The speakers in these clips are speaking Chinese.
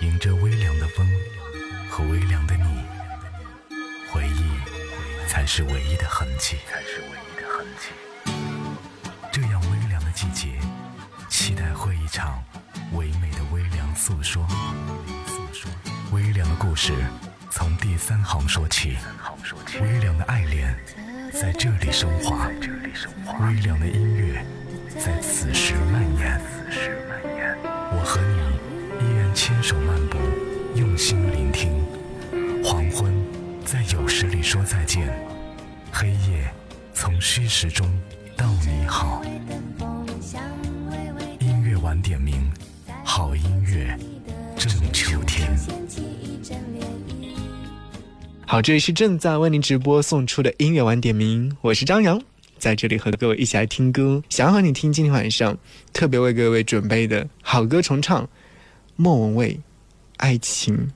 迎着微凉的风和微凉的你，回忆才是唯一的痕迹。这样微凉的季节，期待会一场唯美的微凉诉说。微凉的故事从第三行说起，微凉的爱恋在这里升华，微凉的音乐在此时蔓延。我和你牵手漫步，用心聆听。黄昏在有时里说再见，黑夜从虚实中道你好。音乐晚点名，好音乐正秋天。好，这里是正在为您直播送出的音乐晚点名，我是张扬，在这里和各位一起来听歌。想要和你听今天晚上特别为各位准备的好歌重唱，莫文蔚《爱情》。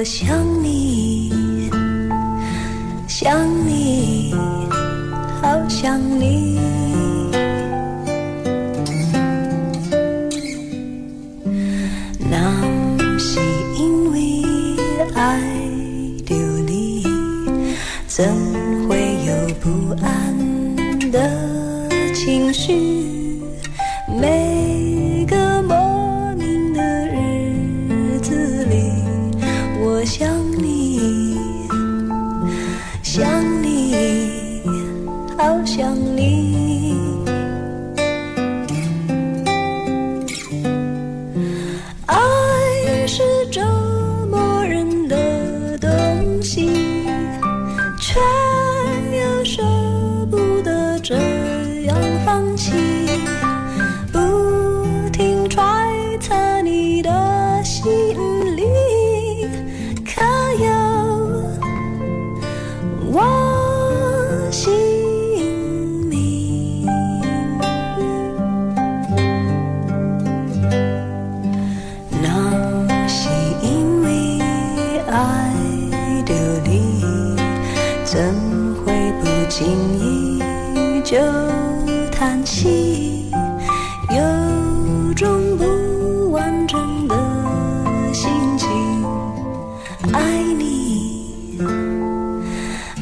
我想你，想你，好想你。那是因为爱着你，怎会有不安的情绪？每怎会不经意就叹息？有种不完整的心情，爱你，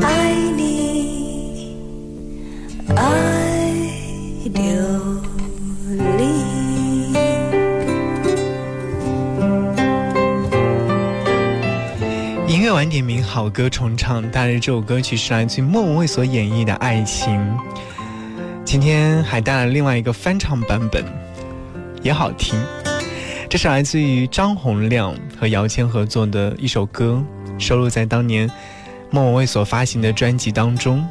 爱你，爱好歌重唱。但是，这首歌曲是来自于莫文蔚所演绎的《爱情》。今天还带来另外一个翻唱版本，也好听。这是来自于张洪亮和姚谦合作的一首歌，收录在当年莫文蔚所发行的专辑当中。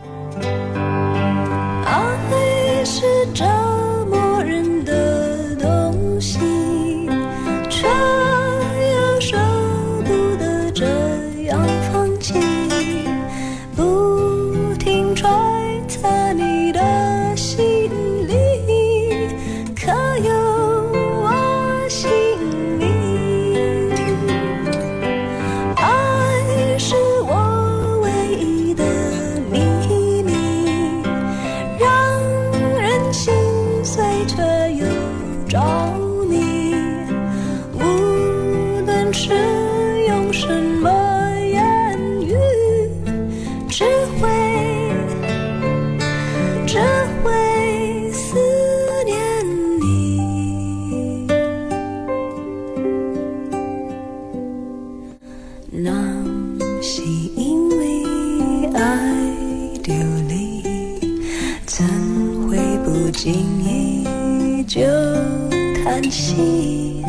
叹息，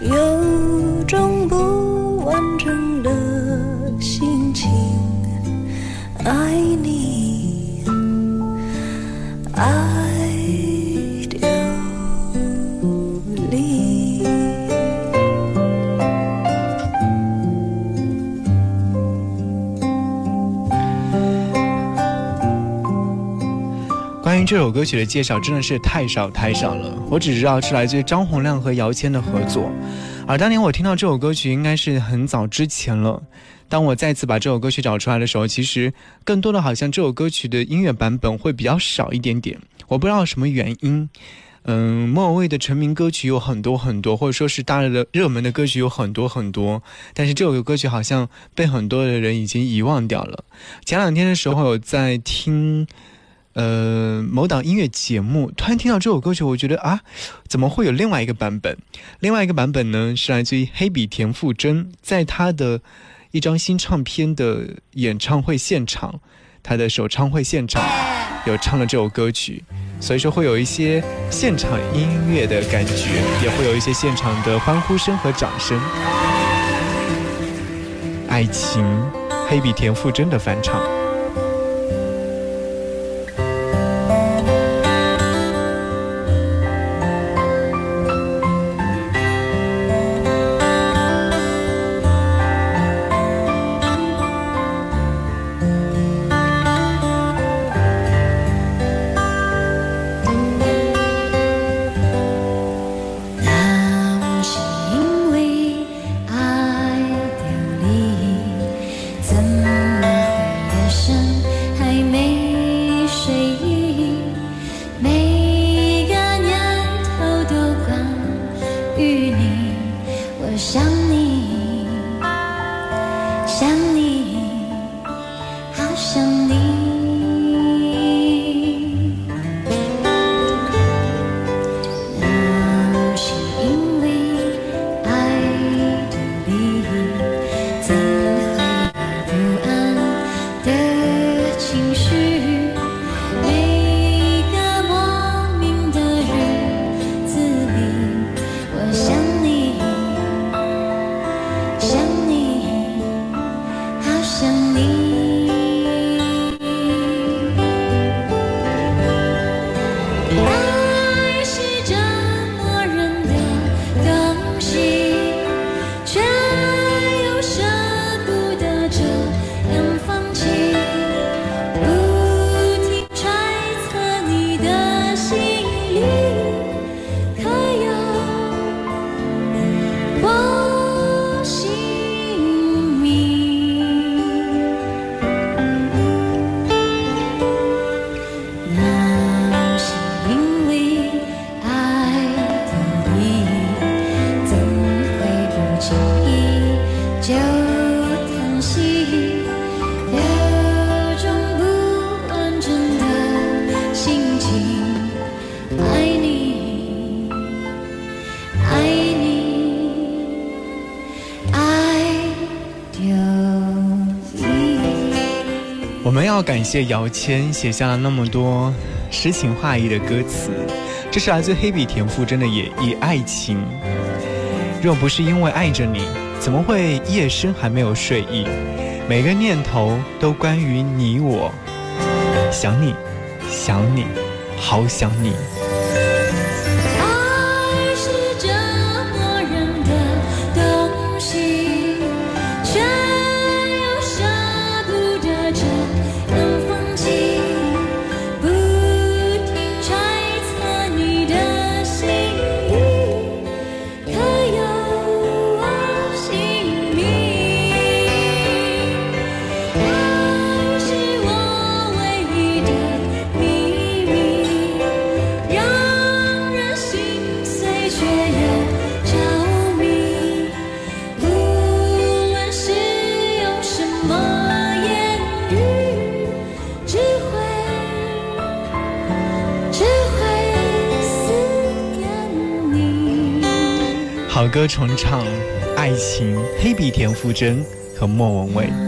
有这首歌曲的介绍真的是太少太少了，我只知道是来自于张洪量和姚谦的合作。而当年我听到这首歌曲，应该是很早之前了。当我再次把这首歌曲找出来的时候，其实更多的好像这首歌曲的音乐版本会比较少一点点。我不知道什么原因。嗯，莫文蔚的成名歌曲有很多很多，或者说是大热的热门的歌曲有很多很多，但是这首歌曲好像被很多的人已经遗忘掉了。前两天的时候有在听。呃，某档音乐节目突然听到这首歌曲，我觉得啊，怎么会有另外一个版本？另外一个版本呢，是来自于黑笔田馥甄，在他的一张新唱片的演唱会现场，他的首唱会现场有唱了这首歌曲，所以说会有一些现场音乐的感觉，也会有一些现场的欢呼声和掌声。爱情，黑笔田馥甄的翻唱。我们要感谢姚谦写下了那么多诗情画意的歌词，这是来自黑笔田馥甄的演绎《爱情》。若不是因为爱着你，怎么会夜深还没有睡意？每个念头都关于你我，想你，想你，好想你。老歌重唱，《爱情》，黑笔田馥甄和莫文蔚。